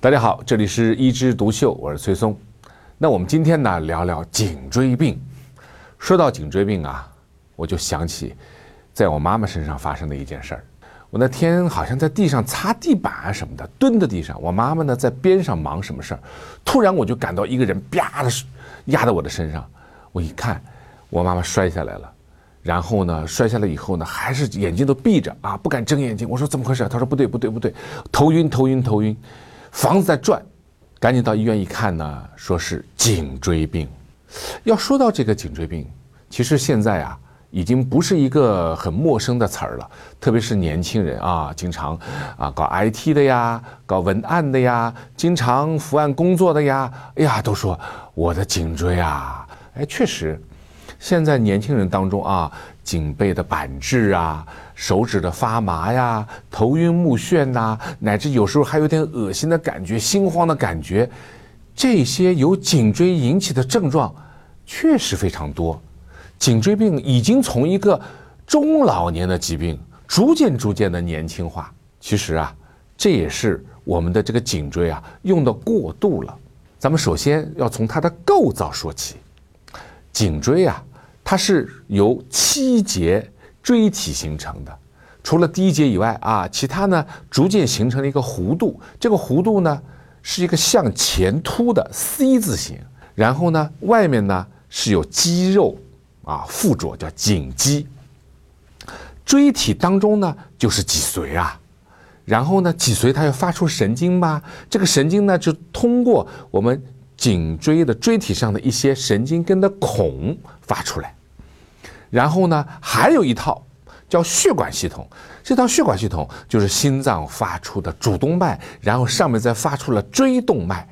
大家好，这里是一枝独秀，我是崔松。那我们今天呢聊聊颈椎病。说到颈椎病啊，我就想起在我妈妈身上发生的一件事儿。我那天好像在地上擦地板啊什么的，蹲在地上，我妈妈呢在边上忙什么事儿，突然我就感到一个人啪的压在我的身上，我一看，我妈妈摔下来了。然后呢，摔下来以后呢，还是眼睛都闭着啊，不敢睁眼睛。我说怎么回事？他说不对不对不对，头晕头晕头晕，房子在转，赶紧到医院一看呢，说是颈椎病。要说到这个颈椎病，其实现在啊，已经不是一个很陌生的词儿了。特别是年轻人啊，经常啊搞 IT 的呀，搞文案的呀，经常伏案工作的呀，哎呀，都说我的颈椎啊，哎，确实。现在年轻人当中啊，颈背的板滞啊，手指的发麻呀，头晕目眩呐，乃至有时候还有点恶心的感觉、心慌的感觉，这些由颈椎引起的症状确实非常多。颈椎病已经从一个中老年的疾病，逐渐逐渐的年轻化。其实啊，这也是我们的这个颈椎啊用的过度了。咱们首先要从它的构造说起，颈椎啊。它是由七节椎体形成的，除了第一节以外啊，其他呢逐渐形成了一个弧度。这个弧度呢是一个向前凸的 C 字形，然后呢外面呢是有肌肉啊附着，叫颈肌。椎体当中呢就是脊髓啊，然后呢脊髓它要发出神经吧，这个神经呢就通过我们颈椎的椎体上的一些神经根的孔发出来。然后呢，还有一套叫血管系统，这套血管系统就是心脏发出的主动脉，然后上面再发出了椎动脉。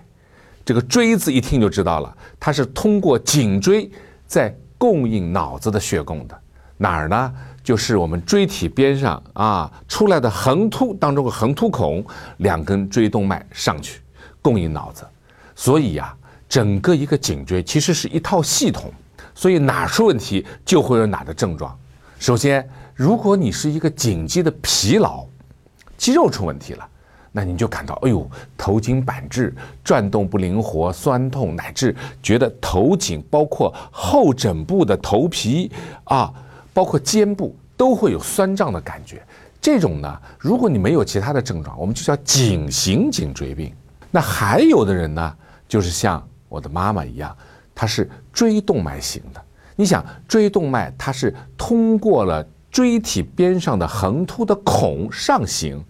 这个“椎”字一听就知道了，它是通过颈椎在供应脑子的血供的。哪儿呢？就是我们椎体边上啊出来的横突当中的横突孔，两根椎动脉上去供应脑子。所以呀，整个一个颈椎其实是一套系统。所以哪出问题就会有哪的症状。首先，如果你是一个颈肌的疲劳，肌肉出问题了，那你就感到哎呦头颈板滞、转动不灵活、酸痛，乃至觉得头颈包括后枕部的头皮啊，包括肩部都会有酸胀的感觉。这种呢，如果你没有其他的症状，我们就叫颈型颈椎病。那还有的人呢，就是像我的妈妈一样。它是椎动脉型的，你想椎动脉它是通过了椎体边上的横突的孔上行，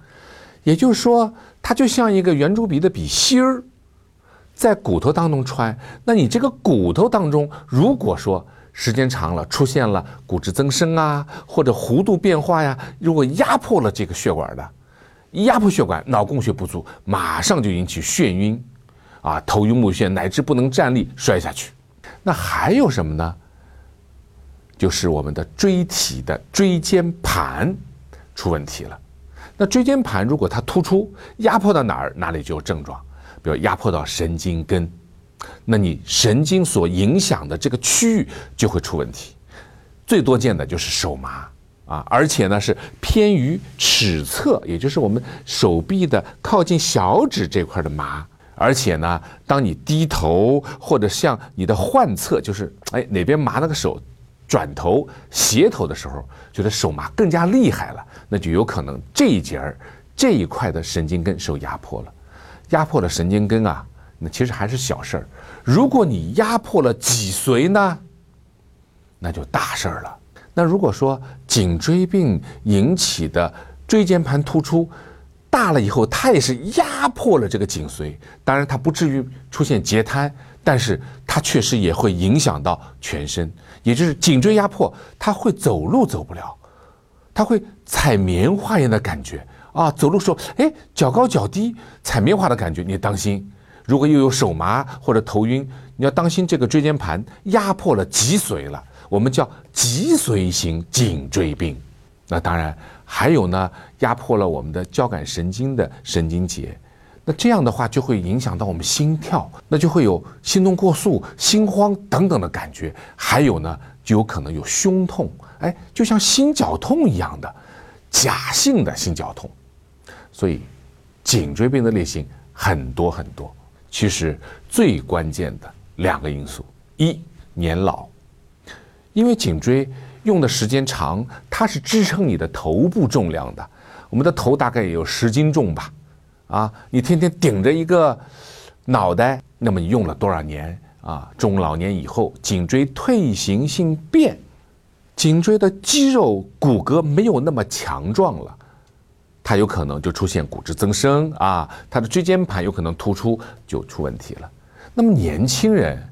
也就是说它就像一个圆珠笔的笔芯儿，在骨头当中穿。那你这个骨头当中，如果说时间长了出现了骨质增生啊，或者弧度变化呀，如果压迫了这个血管的，压迫血管，脑供血不足，马上就引起眩晕，啊，头晕目眩，乃至不能站立，摔下去。那还有什么呢？就是我们的椎体的椎间盘出问题了。那椎间盘如果它突出，压迫到哪儿，哪里就有症状。比如压迫到神经根，那你神经所影响的这个区域就会出问题。最多见的就是手麻啊，而且呢是偏于尺侧，也就是我们手臂的靠近小指这块的麻。而且呢，当你低头或者向你的患侧，就是哎哪边麻那个手，转头斜头的时候，觉得手麻更加厉害了，那就有可能这一节儿这一块的神经根受压迫了，压迫了神经根啊，那其实还是小事儿。如果你压迫了脊髓呢，那就大事儿了。那如果说颈椎病引起的椎间盘突出，大了以后，它也是压迫了这个颈髓，当然它不至于出现截瘫，但是它确实也会影响到全身，也就是颈椎压迫，它会走路走不了，它会踩棉花一样的感觉。啊，走路时候，哎，脚高脚低，踩棉花的感觉，你当心，如果又有手麻或者头晕，你要当心这个椎间盘压迫了脊髓了，我们叫脊髓型颈椎病，那当然。还有呢，压迫了我们的交感神经的神经节，那这样的话就会影响到我们心跳，那就会有心动过速、心慌等等的感觉。还有呢，就有可能有胸痛，哎，就像心绞痛一样的假性的心绞痛。所以，颈椎病的类型很多很多。其实最关键的两个因素，一年老，因为颈椎用的时间长，它是支撑你的头部重量的。我们的头大概也有十斤重吧，啊，你天天顶着一个脑袋，那么你用了多少年啊？中老年以后，颈椎退行性变，颈椎的肌肉骨骼没有那么强壮了，它有可能就出现骨质增生啊，它的椎间盘有可能突出就出问题了。那么年轻人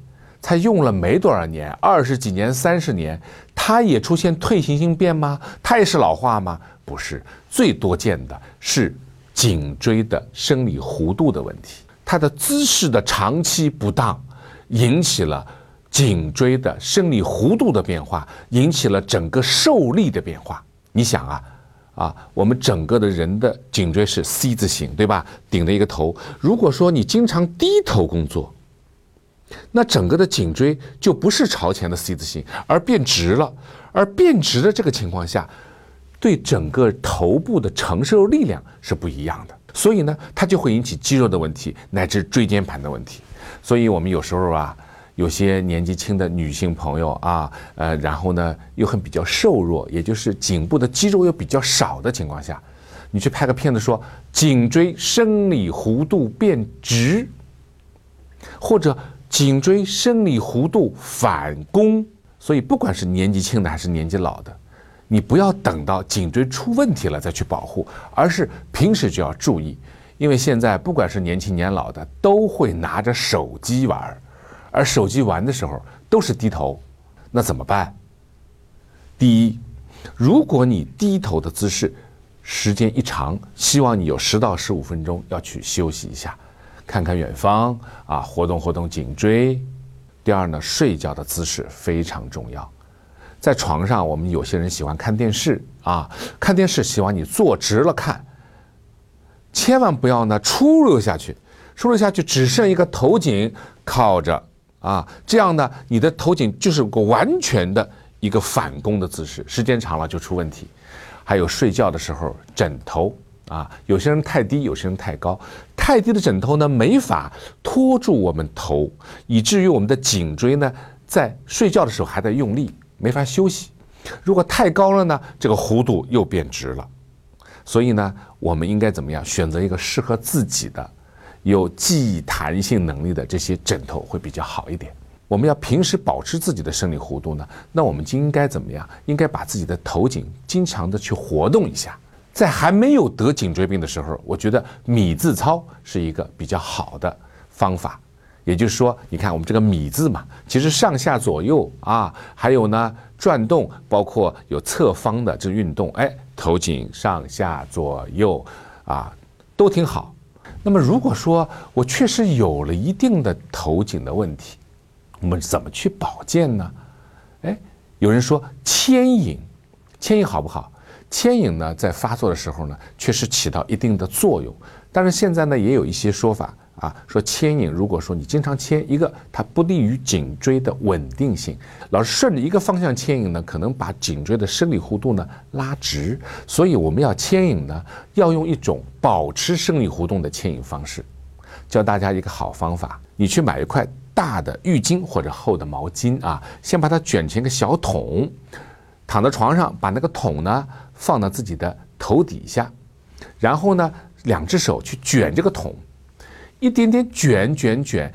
才用了没多少年，二十几年、三十年，他也出现退行性变吗？他也是老化吗？不是，最多见的是颈椎的生理弧度的问题，它的姿势的长期不当，引起了颈椎的生理弧度的变化，引起了整个受力的变化。你想啊，啊，我们整个的人的颈椎是 C 字形，对吧？顶着一个头。如果说你经常低头工作，那整个的颈椎就不是朝前的 C 字形，而变直了。而变直的这个情况下。对整个头部的承受力量是不一样的，所以呢，它就会引起肌肉的问题，乃至椎间盘的问题。所以我们有时候啊，有些年纪轻的女性朋友啊，呃，然后呢又很比较瘦弱，也就是颈部的肌肉又比较少的情况下，你去拍个片子说颈椎生理弧度变直，或者颈椎生理弧度反弓。所以不管是年纪轻的还是年纪老的。你不要等到颈椎出问题了再去保护，而是平时就要注意，因为现在不管是年轻年老的都会拿着手机玩，而手机玩的时候都是低头，那怎么办？第一，如果你低头的姿势时间一长，希望你有十到十五分钟要去休息一下，看看远方啊，活动活动颈椎。第二呢，睡觉的姿势非常重要。在床上，我们有些人喜欢看电视啊，看电视希望你坐直了看，千万不要呢出溜下去，出溜下去只剩一个头颈靠着啊，这样呢你的头颈就是个完全的一个反弓的姿势，时间长了就出问题。还有睡觉的时候枕头啊，有些人太低，有些人太高，太低的枕头呢没法托住我们头，以至于我们的颈椎呢在睡觉的时候还在用力。没法休息，如果太高了呢，这个弧度又变直了。所以呢，我们应该怎么样？选择一个适合自己的、有记忆弹性能力的这些枕头会比较好一点。我们要平时保持自己的生理弧度呢，那我们就应该怎么样？应该把自己的头颈经常的去活动一下。在还没有得颈椎病的时候，我觉得米字操是一个比较好的方法。也就是说，你看我们这个米字嘛，其实上下左右啊，还有呢转动，包括有侧方的这运动，哎，头颈上下左右啊，都挺好。那么如果说我确实有了一定的头颈的问题，我们怎么去保健呢？哎，有人说牵引，牵引好不好？牵引呢，在发作的时候呢，确实起到一定的作用，但是现在呢，也有一些说法。啊，说牵引，如果说你经常牵一个，它不利于颈椎的稳定性。老是顺着一个方向牵引呢，可能把颈椎的生理弧度呢拉直。所以我们要牵引呢，要用一种保持生理弧度的牵引方式。教大家一个好方法，你去买一块大的浴巾或者厚的毛巾啊，先把它卷成一个小桶，躺在床上，把那个桶呢放到自己的头底下，然后呢，两只手去卷这个桶。一点点卷卷卷，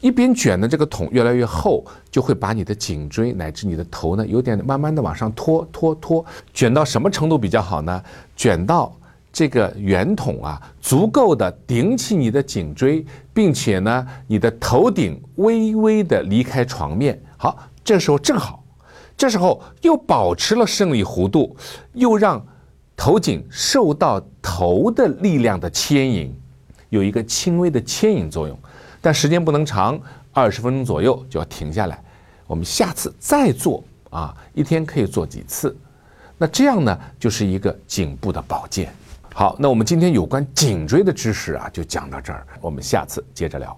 一边卷的这个桶越来越厚，就会把你的颈椎乃至你的头呢，有点慢慢的往上拖拖拖，卷到什么程度比较好呢？卷到这个圆筒啊，足够的顶起你的颈椎，并且呢，你的头顶微微的离开床面。好，这时候正好，这时候又保持了生理弧度，又让头颈受到头的力量的牵引。有一个轻微的牵引作用，但时间不能长，二十分钟左右就要停下来。我们下次再做啊，一天可以做几次。那这样呢，就是一个颈部的保健。好，那我们今天有关颈椎的知识啊，就讲到这儿，我们下次接着聊。